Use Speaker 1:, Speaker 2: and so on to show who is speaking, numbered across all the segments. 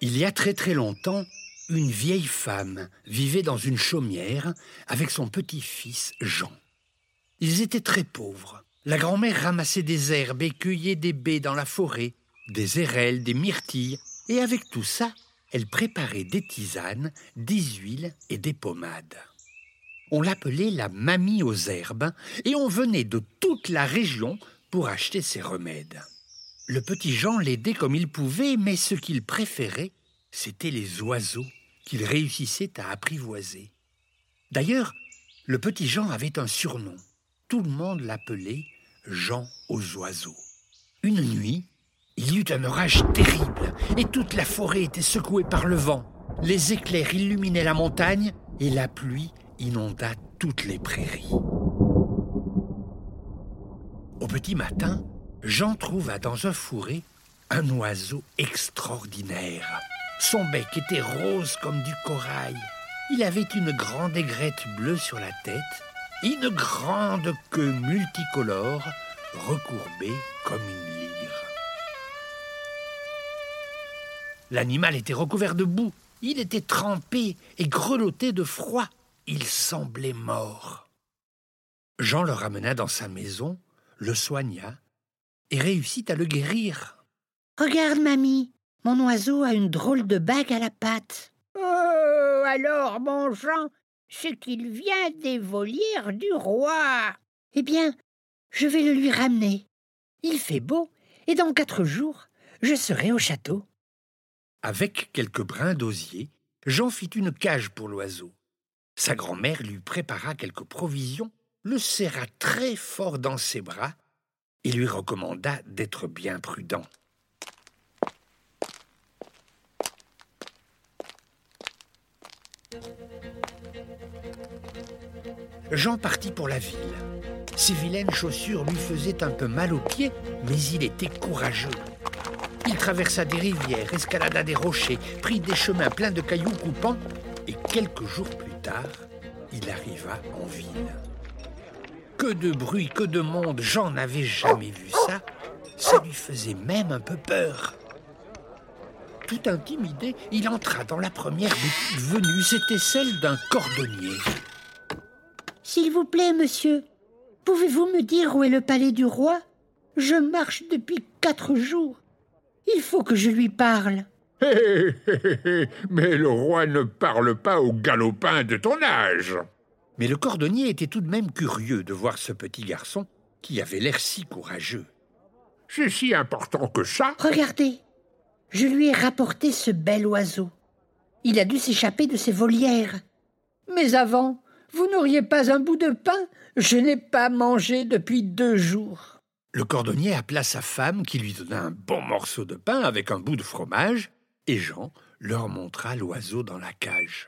Speaker 1: Il y a très très longtemps, une vieille femme vivait dans une chaumière avec son petit-fils Jean. Ils étaient très pauvres. La grand-mère ramassait des herbes et cueillait des baies dans la forêt, des érelles, des myrtilles, et avec tout ça, elle préparait des tisanes, des huiles et des pommades. On l'appelait la mamie aux herbes, et on venait de toute la région pour acheter ses remèdes. Le petit Jean l'aidait comme il pouvait, mais ce qu'il préférait, c'étaient les oiseaux qu'il réussissait à apprivoiser. D'ailleurs, le petit Jean avait un surnom. Tout le monde l'appelait Jean aux oiseaux. Une nuit, il y eut un orage terrible et toute la forêt était secouée par le vent. Les éclairs illuminaient la montagne et la pluie inonda toutes les prairies. Au petit matin, Jean trouva dans un fourré un oiseau extraordinaire. Son bec était rose comme du corail. Il avait une grande aigrette bleue sur la tête et une grande queue multicolore recourbée comme une lyre. L'animal était recouvert de boue. Il était trempé et grelotté de froid. Il semblait mort. Jean le ramena dans sa maison, le soigna et réussit à le guérir.
Speaker 2: Regarde, mamie, mon oiseau a une drôle de bague à la patte.
Speaker 3: Oh, alors, mon Jean, c'est qu'il vient des volières du roi.
Speaker 2: Eh bien, je vais le lui ramener. Il fait beau, et dans quatre jours, je serai au château.
Speaker 1: Avec quelques brins d'osier, Jean fit une cage pour l'oiseau. Sa grand-mère lui prépara quelques provisions, le serra très fort dans ses bras et lui recommanda d'être bien prudent. Jean partit pour la ville. Ses vilaines chaussures lui faisaient un peu mal aux pieds, mais il était courageux. Il traversa des rivières, escalada des rochers, prit des chemins pleins de cailloux coupants, et quelques jours plus tard, il arriva en ville. Que de bruit, que de monde, Jean n'avait jamais vu ça. Ça lui faisait même un peu peur. Tout intimidé, il entra dans la première boutique venue. C'était celle d'un cordonnier.
Speaker 2: S'il vous plaît, monsieur, pouvez-vous me dire où est le palais du roi? Je marche depuis quatre jours. Il faut que je lui parle.
Speaker 4: Hé, hé, hé, hé, mais le roi ne parle pas aux galopins de ton âge.
Speaker 1: Mais le cordonnier était tout de même curieux de voir ce petit garçon qui avait l'air si courageux.
Speaker 4: C'est si important que ça
Speaker 2: Regardez, je lui ai rapporté ce bel oiseau. Il a dû s'échapper de ses volières. Mais avant, vous n'auriez pas un bout de pain? Je n'ai pas mangé depuis deux jours.
Speaker 1: Le cordonnier appela sa femme qui lui donna un bon morceau de pain avec un bout de fromage, et Jean leur montra l'oiseau dans la cage.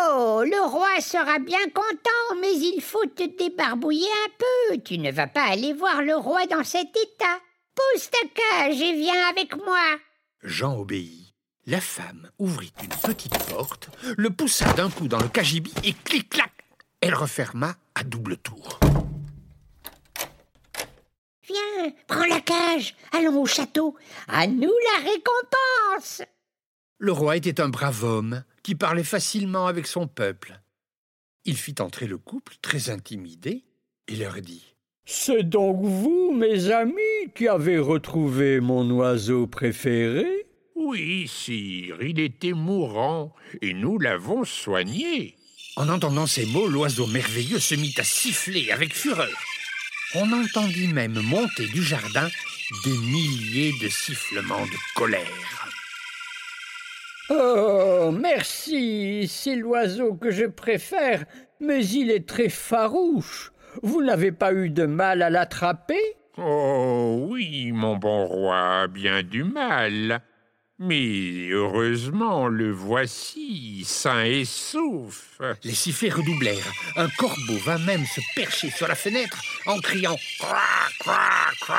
Speaker 3: Oh, le roi sera bien content, mais il faut te débarbouiller un peu. Tu ne vas pas aller voir le roi dans cet état. Pose ta cage et viens avec moi.
Speaker 1: Jean obéit. La femme ouvrit une petite porte, le poussa d'un coup dans le cagibi et clic-clac, elle referma à double tour.
Speaker 3: Viens, prends la cage. Allons au château. À nous la récompense.
Speaker 1: Le roi était un brave homme qui parlait facilement avec son peuple. Il fit entrer le couple, très intimidé, et leur dit
Speaker 5: C'est donc vous, mes amis, qui avez retrouvé mon oiseau préféré?
Speaker 4: Oui, sire, il était mourant, et nous l'avons soigné.
Speaker 1: En entendant ces mots, l'oiseau merveilleux se mit à siffler avec fureur. On entendit même monter du jardin des milliers de sifflements de colère.
Speaker 5: Oh, merci, c'est l'oiseau que je préfère, mais il est très farouche. Vous n'avez pas eu de mal à l'attraper?
Speaker 4: Oh oui, mon bon roi, bien du mal. Mais heureusement, le voici, sain et sauf.
Speaker 1: Les sifflets redoublèrent. Un corbeau vint même se percher sur la fenêtre en criant Croix, croix, croix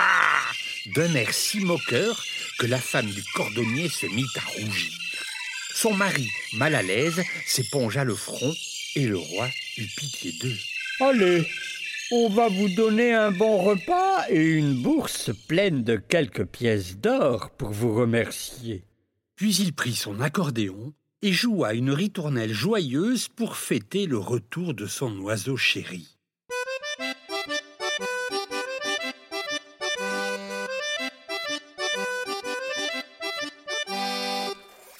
Speaker 1: d'un air si moqueur que la femme du cordonnier se mit à rougir. Son mari, mal à l'aise, s'épongea le front et le roi eut pitié d'eux.
Speaker 5: Allez, on va vous donner un bon repas et une bourse pleine de quelques pièces d'or pour vous remercier.
Speaker 1: Puis il prit son accordéon et joua une ritournelle joyeuse pour fêter le retour de son oiseau chéri.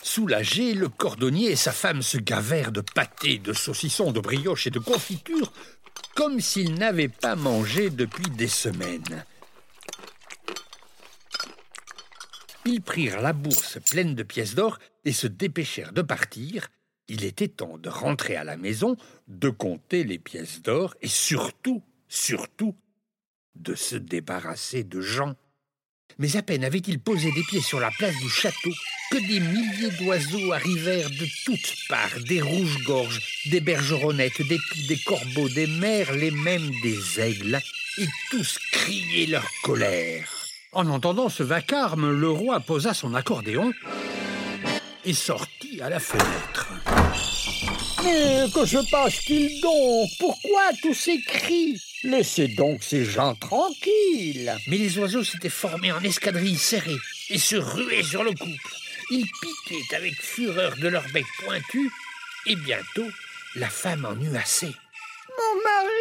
Speaker 1: Soulagé, le cordonnier et sa femme se gavèrent de pâtés, de saucissons, de brioches et de confitures, comme s'ils n'avaient pas mangé depuis des semaines. Ils prirent la bourse pleine de pièces d'or et se dépêchèrent de partir. Il était temps de rentrer à la maison, de compter les pièces d'or et surtout, surtout, de se débarrasser de Jean. Mais à peine avait-il posé des pieds sur la place du château que des milliers d'oiseaux arrivèrent de toutes parts, des rouges-gorges, des bergeronnettes, des pies, des corbeaux, des merles et même des aigles, et tous criaient leur colère. En entendant ce vacarme, le roi posa son accordéon et sortit à la fenêtre.
Speaker 5: Mais que se passe-t-il donc? Pourquoi tous ces cris? Laissez donc ces gens tranquilles.
Speaker 1: Mais les oiseaux s'étaient formés en escadrilles serrées et se ruaient sur le couple. Ils piquaient avec fureur de leurs becs pointus, et bientôt la femme en eut assez.
Speaker 2: Mon mari,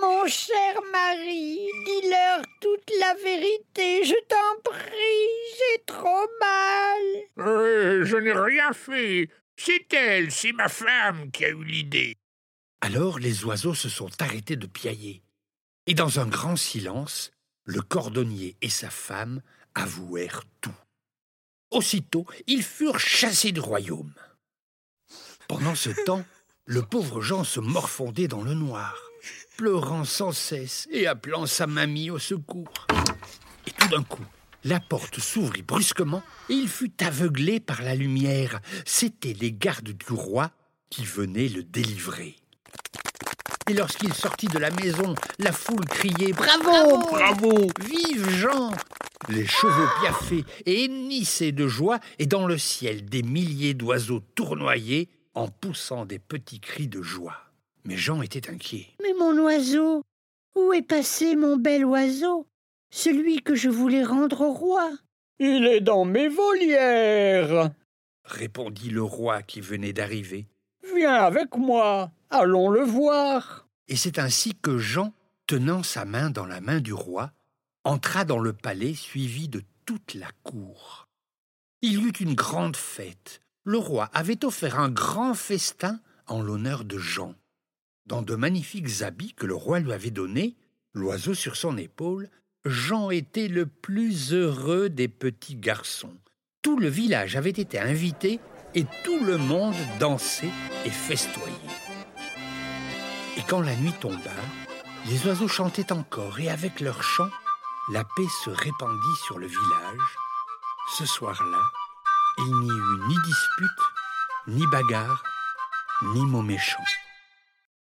Speaker 2: mon cher mari, dis-leur toute la vérité, je t'en prie, j'ai trop mal.
Speaker 4: Euh, je n'ai rien fait. C'est elle, c'est ma femme qui a eu l'idée.
Speaker 1: Alors les oiseaux se sont arrêtés de piailler. Et dans un grand silence, le cordonnier et sa femme avouèrent tout. Aussitôt, ils furent chassés du royaume. Pendant ce temps, le pauvre Jean se morfondait dans le noir, pleurant sans cesse et appelant sa mamie au secours. Et tout d'un coup, la porte s'ouvrit brusquement et il fut aveuglé par la lumière. C'étaient les gardes du roi qui venaient le délivrer. Et lorsqu'il sortit de la maison, la foule criait Bravo, bravo, vive Jean Les chevaux piaffaient et hennissaient de joie, et dans le ciel, des milliers d'oiseaux tournoyaient en poussant des petits cris de joie. Mais Jean était inquiet.
Speaker 2: Mais mon oiseau, où est passé mon bel oiseau Celui que je voulais rendre au roi?
Speaker 5: Il est dans mes volières,
Speaker 1: répondit le roi qui venait d'arriver.
Speaker 5: Viens avec moi, allons le voir.
Speaker 1: Et c'est ainsi que Jean, tenant sa main dans la main du roi, entra dans le palais suivi de toute la cour. Il y eut une grande fête. Le roi avait offert un grand festin en l'honneur de Jean. Dans de magnifiques habits que le roi lui avait donnés, l'oiseau sur son épaule, Jean était le plus heureux des petits garçons. Tout le village avait été invité et tout le monde dansait et festoyait. Et quand la nuit tomba, les oiseaux chantaient encore et avec leur chant, la paix se répandit sur le village. Ce soir-là, il n'y eut ni dispute, ni bagarre, ni mots méchants.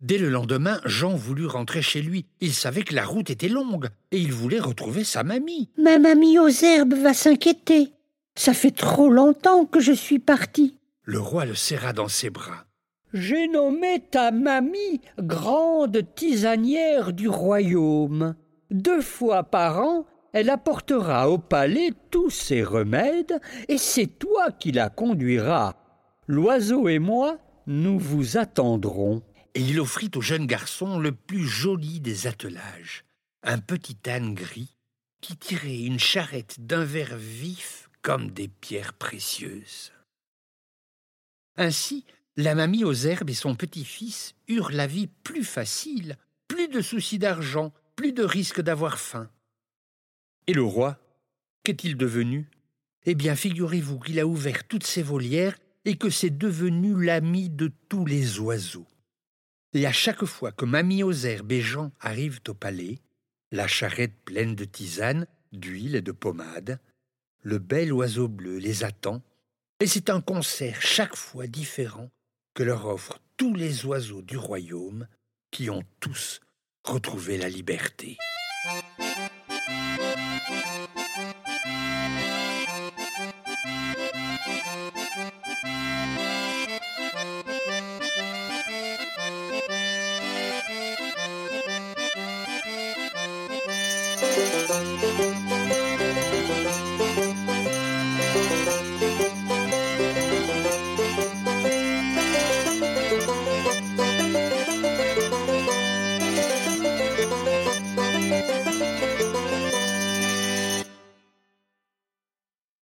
Speaker 1: Dès le lendemain, Jean voulut rentrer chez lui. Il savait que la route était longue et il voulait retrouver sa mamie.
Speaker 2: Ma mamie aux herbes va s'inquiéter. Ça fait trop longtemps que je suis parti.
Speaker 1: Le roi le serra dans ses bras.
Speaker 5: J'ai nommé ta mamie grande tisanière du royaume. Deux fois par an, elle apportera au palais tous ses remèdes, et c'est toi qui la conduiras. L'oiseau et moi, nous vous attendrons.
Speaker 1: Et il offrit au jeune garçon le plus joli des attelages, un petit âne gris qui tirait une charrette d'un vert vif comme des pierres précieuses. Ainsi, la mamie aux herbes et son petit-fils eurent la vie plus facile, plus de soucis d'argent, plus de risque d'avoir faim. Et le roi, qu'est-il devenu? Eh bien, figurez-vous qu'il a ouvert toutes ses volières et que c'est devenu l'ami de tous les oiseaux. Et à chaque fois que Mamie herbes et Jean arrivent au palais, la charrette pleine de tisane, d'huile et de pommade, le bel oiseau bleu les attend, et c'est un concert chaque fois différent que leur offrent tous les oiseaux du royaume qui ont tous retrouvé la liberté.
Speaker 6: Música